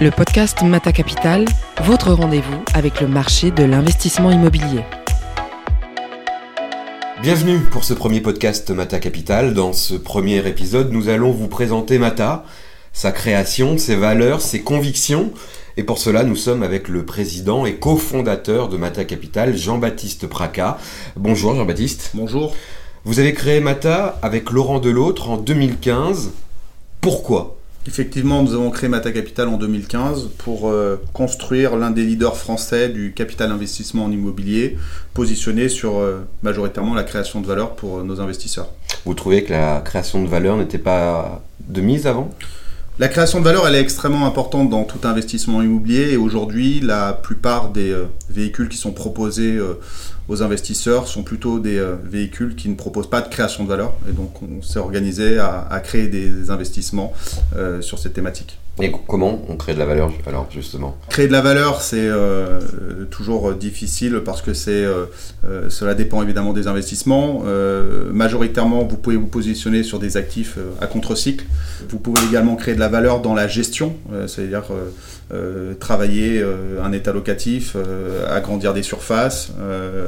le podcast Mata Capital, votre rendez-vous avec le marché de l'investissement immobilier. Bienvenue pour ce premier podcast Mata Capital. Dans ce premier épisode, nous allons vous présenter Mata, sa création, ses valeurs, ses convictions. Et pour cela, nous sommes avec le président et cofondateur de Mata Capital, Jean-Baptiste Praca. Bonjour Jean-Baptiste. Bonjour. Vous avez créé Mata avec Laurent Delautre en 2015. Pourquoi? Effectivement, nous avons créé Mata Capital en 2015 pour euh, construire l'un des leaders français du capital investissement en immobilier, positionné sur euh, majoritairement la création de valeur pour euh, nos investisseurs. Vous trouvez que la création de valeur n'était pas de mise avant? La création de valeur, elle est extrêmement importante dans tout investissement immobilier et aujourd'hui, la plupart des véhicules qui sont proposés aux investisseurs sont plutôt des véhicules qui ne proposent pas de création de valeur et donc on s'est organisé à, créer des investissements sur cette thématique. Et comment on crée de la valeur alors justement Créer de la valeur, c'est euh, toujours difficile parce que c'est euh, euh, cela dépend évidemment des investissements. majoritairement, vous pouvez vous positionner sur des actifs à contre-cycle. Vous pouvez également créer de la valeur dans la gestion, c'est-à-dire travailler un état locatif, agrandir des surfaces,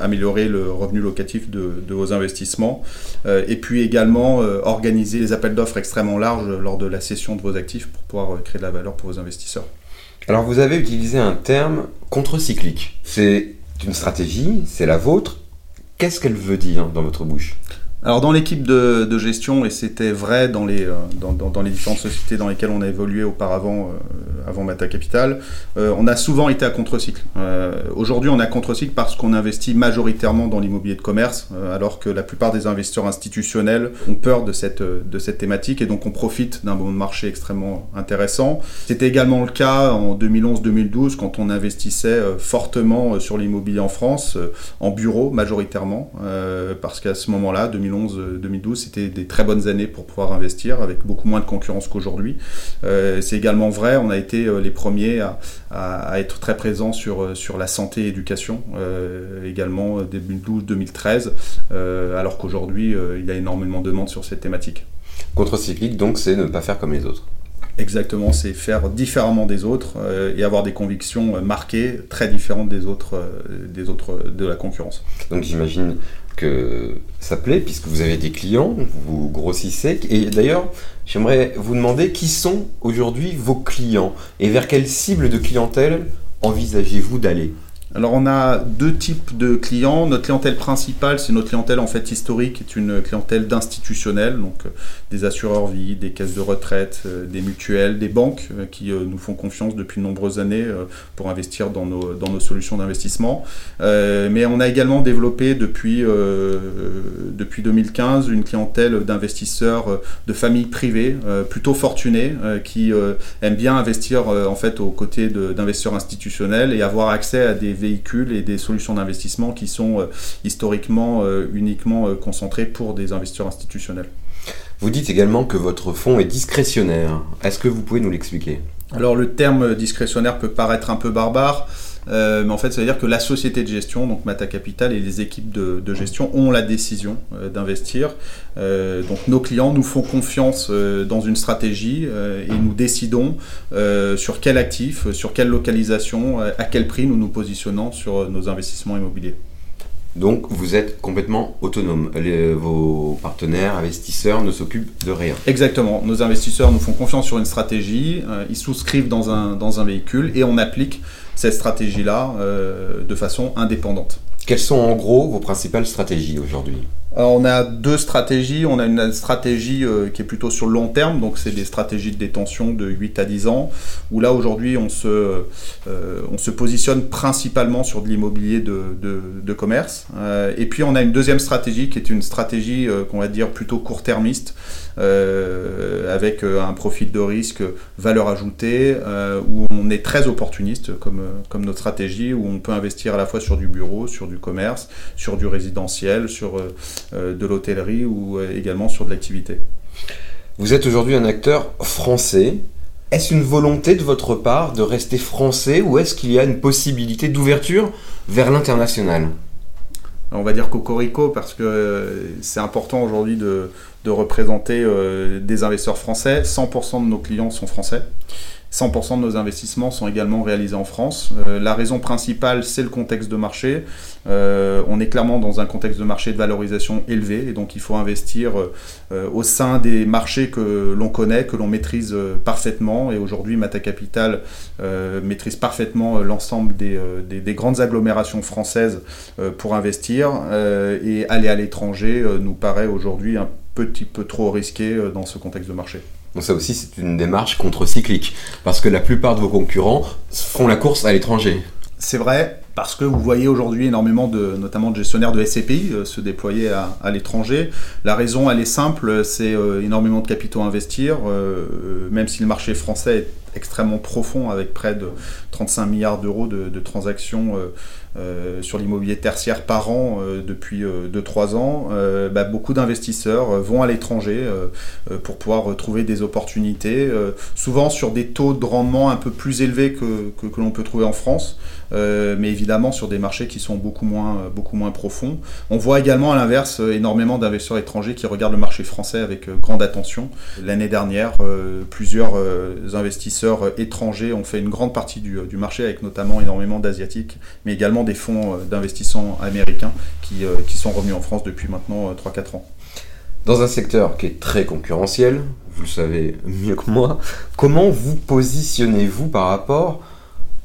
améliorer le revenu locatif de, vos investissements, et puis également organiser les appels d'offres extrêmement larges lors de la cession de vos actifs pour pouvoir créer de la valeur pour vos investisseurs. Alors vous avez utilisé un terme contre-cyclique. C'est une stratégie, c'est la vôtre. Qu'est-ce qu'elle veut dire dans votre bouche? Alors dans l'équipe de, gestion, et c'était vrai dans les, euh, dans, les différentes sociétés dans lesquelles on a évolué auparavant, euh, avant Mata Capital, euh, on a souvent été à contre-cycle. Aujourd'hui, on est à contre-cycle parce qu'on investit majoritairement dans l'immobilier de commerce, alors que la plupart des investisseurs institutionnels ont peur de cette, de cette thématique et donc on profite d'un bon marché extrêmement intéressant. C'était également le cas en 2011-2012 quand on investissait fortement sur l'immobilier en France, en bureau majoritairement, parce qu'à ce moment-là, 2011 2012 c'était des très bonnes années pour pouvoir investir, avec beaucoup moins de concurrence qu'aujourd'hui. Euh, c'est également vrai, on a été euh, les premiers à, être très présents sur, euh, sur la santé et l'éducation, également 2012-2013, alors qu'aujourd'hui, il y a énormément de demandes sur cette thématique. Contre-cyclique, donc, c'est ne pas faire comme les autres. Exactement, c'est faire différemment des autres et avoir des convictions marquées très différentes des autres, des autres de la concurrence. Donc j'imagine que ça plaît puisque vous avez des clients, vous grossissez. Et d'ailleurs, j'aimerais vous demander qui sont aujourd'hui vos clients et vers quelle cible de clientèle envisagez-vous d'aller? Alors on a deux types de clients. Notre clientèle principale, c'est notre clientèle en fait historique, est une clientèle d'institutionnels, donc des assureurs vie, des caisses de retraite, euh, des mutuelles, des banques euh, qui nous font confiance depuis de nombreuses années pour investir dans nos, solutions d'investissement. mais on a également développé depuis, depuis 2015 une clientèle d'investisseurs de familles privées, plutôt fortunés, qui aiment bien investir en fait aux côtés d'investisseurs institutionnels et avoir accès à des véhicules et des solutions d'investissement qui sont euh, historiquement euh, uniquement euh, concentrés pour des investisseurs institutionnels. Vous dites également que votre fonds est discrétionnaire. Est-ce que vous pouvez nous l'expliquer? Alors le terme discrétionnaire peut paraître un peu barbare. Euh, mais en fait, ça veut dire que la société de gestion, donc Mata Capital et les équipes de, gestion ont la décision euh, d'investir. Euh, donc nos clients nous font confiance dans une stratégie et nous décidons sur quel actif, sur quelle localisation, à quel prix nous nous positionnons sur nos investissements immobiliers. Donc vous êtes complètement autonome. vos partenaires, investisseurs ne s'occupent de rien. Exactement. Nos investisseurs nous font confiance sur une stratégie, ils souscrivent dans un, dans un véhicule et on applique cette stratégie-là euh, de façon indépendante. Quelles sont en gros vos principales stratégies aujourd'hui? On a deux stratégies. On a une stratégie euh, qui est plutôt sur le long terme, donc c'est des stratégies de détention de 8 à 10 ans, où là aujourd'hui on, se, euh, on se positionne principalement sur de l'immobilier de, de, commerce. et puis on a une deuxième stratégie qui est une stratégie qu'on va dire plutôt court-termiste, euh, avec euh, un profil de risque valeur ajoutée, euh, où on est très opportuniste comme, comme notre stratégie, où on peut investir à la fois sur du bureau, sur du commerce, sur du résidentiel, sur de l'hôtellerie ou également sur de l'activité. Vous êtes aujourd'hui un acteur français. Est-ce une volonté de votre part de rester français ou est-ce qu'il y a une possibilité d'ouverture vers l'international? On va dire cocorico parce que c'est important aujourd'hui de, de représenter des investisseurs français. 100% de nos clients sont français. 100% de nos investissements sont également réalisés en France. Euh, la raison principale, c'est le contexte de marché. Euh, on est clairement dans un contexte de marché de valorisation élevé et donc il faut investir euh, au sein des marchés que l'on connaît, que l'on maîtrise parfaitement. Et aujourd'hui, Mata Capital maîtrise parfaitement l'ensemble des, des, grandes agglomérations françaises pour investir. et aller à l'étranger nous paraît aujourd'hui un petit peu trop risqué dans ce contexte de marché. Donc ça aussi, c'est une démarche contre-cyclique, parce que la plupart de vos concurrents font la course à l'étranger. C'est vrai, parce que vous voyez aujourd'hui énormément de, notamment de gestionnaires de SCPI euh, se déployer à, l'étranger. La raison, elle est simple, c'est euh, énormément de capitaux à investir, euh, même si le marché français est extrêmement profond avec près de 35 milliards d'euros de, transactions euh, sur l'immobilier tertiaire par an euh, depuis 2-3 euh, ans, bah, beaucoup d'investisseurs vont à l'étranger pour pouvoir trouver des opportunités, souvent sur des taux de rendement un peu plus élevés que, que, l'on peut trouver en France, mais évidemment sur des marchés qui sont beaucoup moins, beaucoup moins profonds. On voit également à l'inverse énormément d'investisseurs étrangers qui regardent le marché français avec grande attention. L'année dernière, plusieurs investisseurs étrangers ont fait une grande partie du, du marché avec notamment énormément d'asiatiques, mais également des fonds euh, d'investissement américains qui, euh, qui, sont revenus en France depuis maintenant 3-4 euh, ans. Dans un secteur qui est très concurrentiel, vous le savez mieux que moi, comment vous positionnez-vous par rapport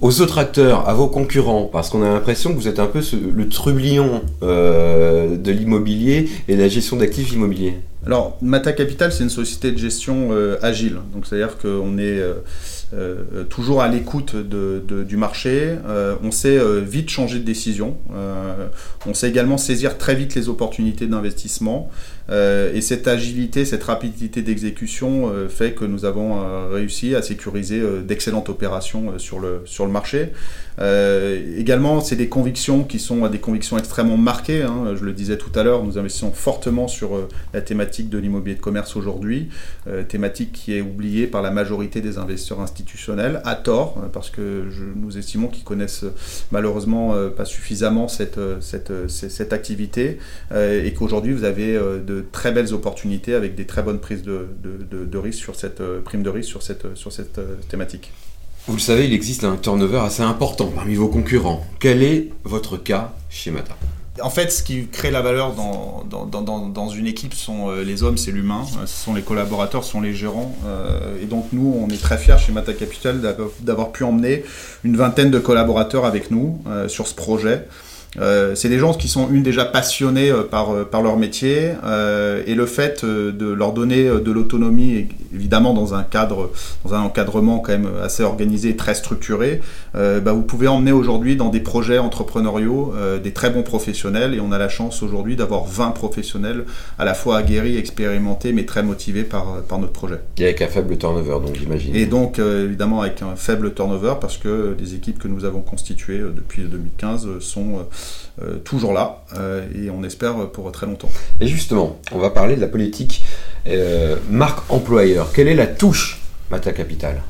aux autres acteurs, à vos concurrents, parce qu'on a l'impression que vous êtes un peu le trublion de l'immobilier et de la gestion d'actifs immobiliers. Alors, Mata Capital, c'est une société de gestion agile. Donc, c'est-à-dire qu'on est euh, toujours à l'écoute du marché. Euh, on sait euh, vite changer de décision. on sait également saisir très vite les opportunités d'investissement. Et cette agilité, cette rapidité d'exécution fait que nous avons réussi à sécuriser d'excellentes opérations sur, le, sur le marché. également, c'est des convictions qui sont des convictions extrêmement marquées. Hein. Je le disais tout à l'heure, nous investissons fortement sur la thématique de l'immobilier de commerce aujourd'hui, thématique qui est oubliée par la majorité des investisseurs institutionnels à tort, euh, parce que nous estimons qu'ils connaissent euh, malheureusement euh, pas suffisamment cette, cette, activité, et qu'aujourd'hui vous avez de très belles opportunités avec des très bonnes prises de, de, risque sur cette prime de risque sur cette, sur cette thématique. Vous le savez, il existe un turnover assez important parmi vos concurrents. Quel est votre cas chez Mata en fait, ce qui crée la valeur dans, dans, une équipe sont euh, les hommes, c'est l'humain, euh, ce sont les collaborateurs, ce sont les gérants. Euh, et donc nous, on est très fiers chez Mata Capital d'avoir pu emmener une vingtaine de collaborateurs avec nous sur ce projet. Euh, c'est des gens qui sont une déjà passionnés euh, par, euh, par leur métier et le fait de leur donner de l'autonomie évidemment dans un cadre dans un encadrement quand même assez organisé très structuré bah, vous pouvez emmener aujourd'hui dans des projets entrepreneuriaux des très bons professionnels et on a la chance aujourd'hui d'avoir 20 professionnels à la fois aguerris, expérimentés mais très motivés par, par notre projet. Et avec un faible turnover donc j'imagine. Et donc évidemment avec un faible turnover parce que les équipes que nous avons constituées depuis 2015 sont euh, toujours là euh, et on espère pour très longtemps. Et justement, on va parler de la politique euh, marque employeur. Quelle est la touche Mata Capital?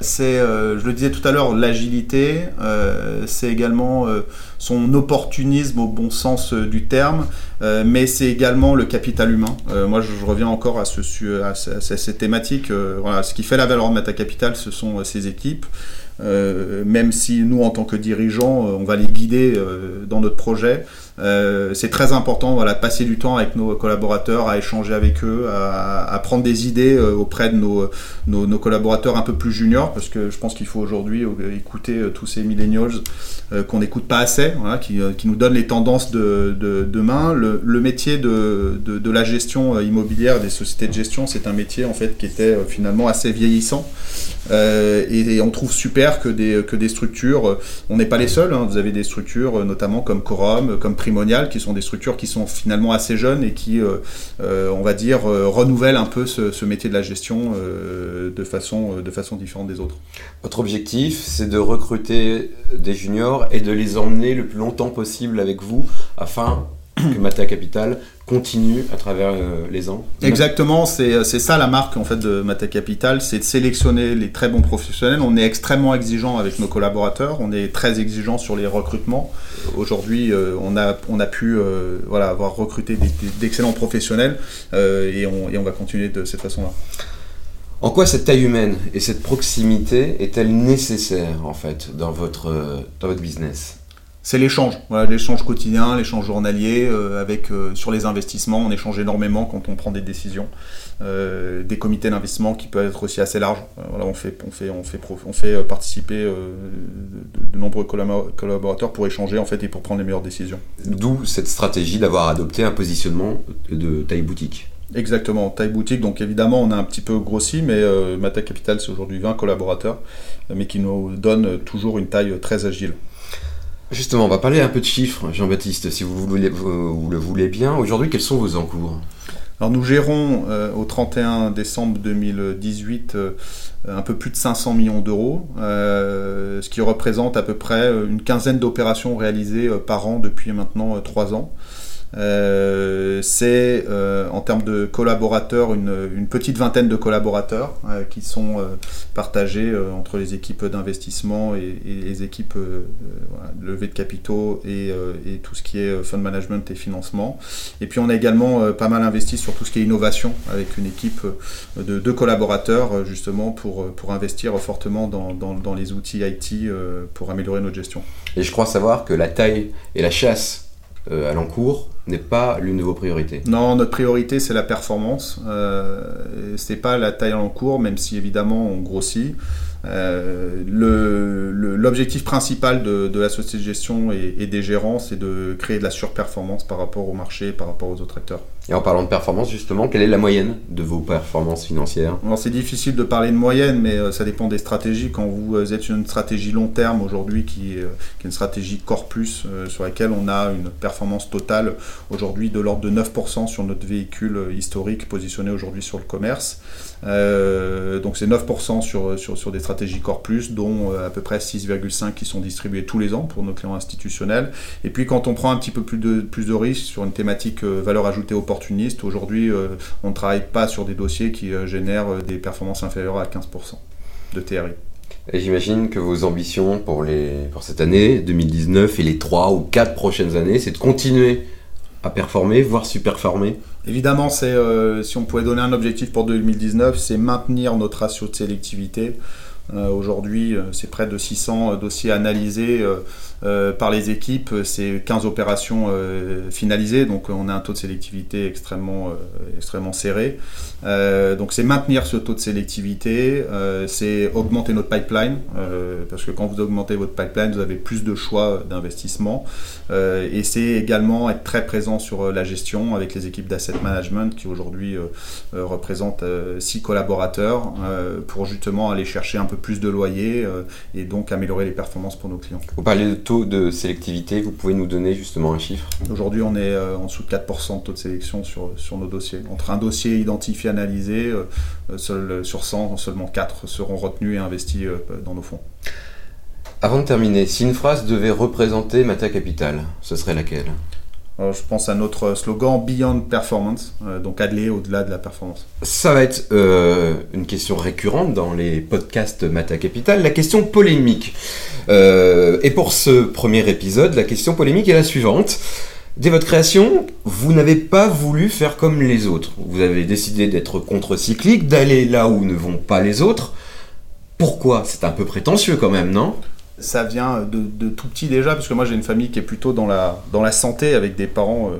C'est, je le disais tout à l'heure, l'agilité, c'est également son opportunisme au bon sens du terme, mais c'est également le capital humain. moi, je, reviens encore à, ce, à, cette thématique. voilà, ce qui fait la valeur de Mata Capital, ce sont ses équipes. Euh, même si nous, en tant que dirigeants, euh, on va les guider euh, dans notre projet. c'est très important voilà, de passer du temps avec nos collaborateurs, à échanger avec eux, à, prendre des idées auprès de nos, nos, collaborateurs un peu plus juniors, parce que je pense qu'il faut aujourd'hui écouter tous ces millennials qu'on n'écoute pas assez, voilà, qui, nous donnent les tendances de, de demain. Le, métier de, de, la gestion immobilière, des sociétés de gestion, c'est un métier en fait qui était finalement assez vieillissant. et, on trouve super que des, que des structures. On n'est pas les seuls, hein. vous avez des structures notamment comme Corum, comme Primonial, qui sont des structures qui sont finalement assez jeunes et qui, euh, euh, on va dire, euh, renouvellent un peu ce, métier de la gestion de, façon, de façon différente des autres. Votre objectif, c'est de recruter des juniors et de les emmener le plus longtemps possible avec vous afin que Mata Capital continue à travers euh, les ans Exactement, c'est ça la marque en fait de Mata Capital, c'est de sélectionner les très bons professionnels. On est extrêmement exigeant avec nos collaborateurs, on est très exigeant sur les recrutements. Aujourd'hui, euh, on, a, on a pu euh, voilà, avoir recruté d'excellents professionnels et on, et on va continuer de cette façon-là. En quoi cette taille humaine et cette proximité est-elle nécessaire en fait dans votre, dans votre business? C'est l'échange, voilà, l'échange quotidien, l'échange journalier, euh, avec euh, sur les investissements, on échange énormément quand on prend des décisions, euh, des comités d'investissement qui peuvent être aussi assez larges. voilà, on fait, on fait, on fait, on fait participer de, nombreux collaborateurs pour échanger en fait et pour prendre les meilleures décisions. D'où cette stratégie d'avoir adopté un positionnement de taille boutique. Exactement, taille boutique. Donc évidemment, on a un petit peu grossi, mais Mata Capital, c'est aujourd'hui 20 collaborateurs, mais qui nous donne toujours une taille très agile. Justement, on va parler un peu de chiffres, Jean-Baptiste, si vous, voulez, le voulez bien. Aujourd'hui, quels sont vos encours alors nous gérons euh, au 31 décembre 2018 euh, un peu plus de 500 millions d'euros, euh, ce qui représente à peu près une quinzaine d'opérations réalisées par an depuis maintenant trois ans. Euh, c'est euh, en termes de collaborateurs une, petite vingtaine de collaborateurs euh, qui sont partagés entre les équipes d'investissement et, les équipes levée de capitaux et, tout ce qui est fund management et financement. Et puis on a également pas mal investi sur tout ce qui est innovation avec une équipe de deux collaborateurs justement pour, pour investir fortement dans, dans les outils IT pour améliorer notre gestion. Et je crois savoir que la taille et la chasse euh, à l'encours n'est pas l'une de vos priorités. Non, notre priorité c'est la performance. Euh, c'est pas la taille à l'encours, même si évidemment on grossit. Euh, l'objectif principal de, la société de gestion et, des gérants, c'est de créer de la surperformance par rapport au marché, par rapport aux autres acteurs. Et en parlant de performance, justement, quelle est la moyenne de vos performances financières? C'est difficile de parler de moyenne, mais euh, ça dépend des stratégies. Quand vous euh, êtes sur une stratégie long terme aujourd'hui, qui, est une stratégie Core Plus, sur laquelle on a une performance totale aujourd'hui de l'ordre de 9% sur notre véhicule historique positionné aujourd'hui sur le commerce. donc c'est 9% sur, des stratégie Core Plus, dont euh, à peu près 6,5 qui sont distribués tous les ans pour nos clients institutionnels. Et puis quand on prend un petit peu plus de, plus de risques sur une thématique euh, valeur ajoutée opportuniste, aujourd'hui euh, on ne travaille pas sur des dossiers qui génèrent des performances inférieures à 15% de TRI. Et j'imagine que vos ambitions pour, les, pour cette année 2019 et les 3 ou 4 prochaines années, c'est de continuer à performer, voire superformer? Évidemment, c'est si on pouvait donner un objectif pour 2019, c'est maintenir notre ratio de sélectivité. euh, aujourd'hui, euh, c'est près de 600 euh, dossiers analysés par les équipes. C'est 15 opérations finalisées, donc on a un taux de sélectivité extrêmement, extrêmement serré. donc c'est maintenir ce taux de sélectivité, c'est augmenter notre pipeline, parce que quand vous augmentez votre pipeline, vous avez plus de choix d'investissement. et c'est également être très présent sur la gestion avec les équipes d'asset management qui aujourd'hui représentent 6 collaborateurs pour justement aller chercher un peu plus de loyers euh, et donc améliorer les performances pour nos clients. Vous parlez de taux de sélectivité, vous pouvez nous donner justement un chiffre? Aujourd'hui, on est euh, en dessous de 4% de taux de sélection sur, sur nos dossiers. Entre un dossier identifié, analysé, euh, seul, sur 100, seulement 4 seront retenus et investis dans nos fonds. Avant de terminer, si une phrase devait représenter Mata Capital, ce serait laquelle? Je pense à notre slogan Beyond Performance, euh, donc aller au-delà de la performance. Ça va être euh, une question récurrente dans les podcasts Mata Capital, la question polémique. et pour ce premier épisode, la question polémique est la suivante. Dès votre création, vous n'avez pas voulu faire comme les autres. Vous avez décidé d'être contre-cyclique, d'aller là où ne vont pas les autres. Pourquoi? C'est un peu prétentieux quand même, non? Ça vient de, tout petit déjà, parce que moi j'ai une famille qui est plutôt dans la, dans la santé avec des parents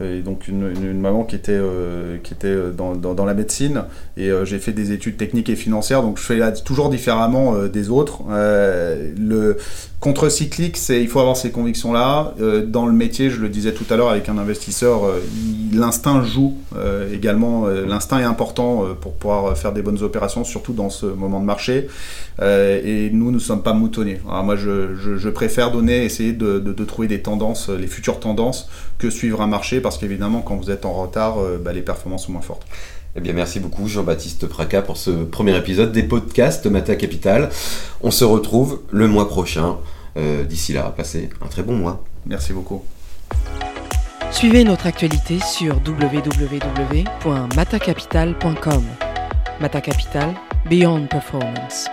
euh, et donc une, maman qui était, euh, qui était euh, dans, dans, la médecine et j'ai fait des études techniques et financières donc je fais là, toujours différemment des autres. le contre-cyclique, c'est il faut avoir ces convictions là. dans le métier, je le disais tout à l'heure avec un investisseur, l'instinct joue également. l'instinct est important pour pouvoir faire des bonnes opérations, surtout dans ce moment de marché. et nous, nous sommes pas moutonniers. Alors moi, je, préfère donner, essayer de, trouver des tendances, les futures tendances, que suivre un marché parce qu'évidemment, quand vous êtes en retard, euh, bah, les performances sont moins fortes. Eh bien, merci beaucoup Jean-Baptiste Praca pour ce premier épisode des podcasts Mata Capital. On se retrouve le mois prochain. Euh, d'ici là, passez un très bon mois. Merci beaucoup. Suivez notre actualité sur www.matacapital.com. Mata Capital, Beyond Performance.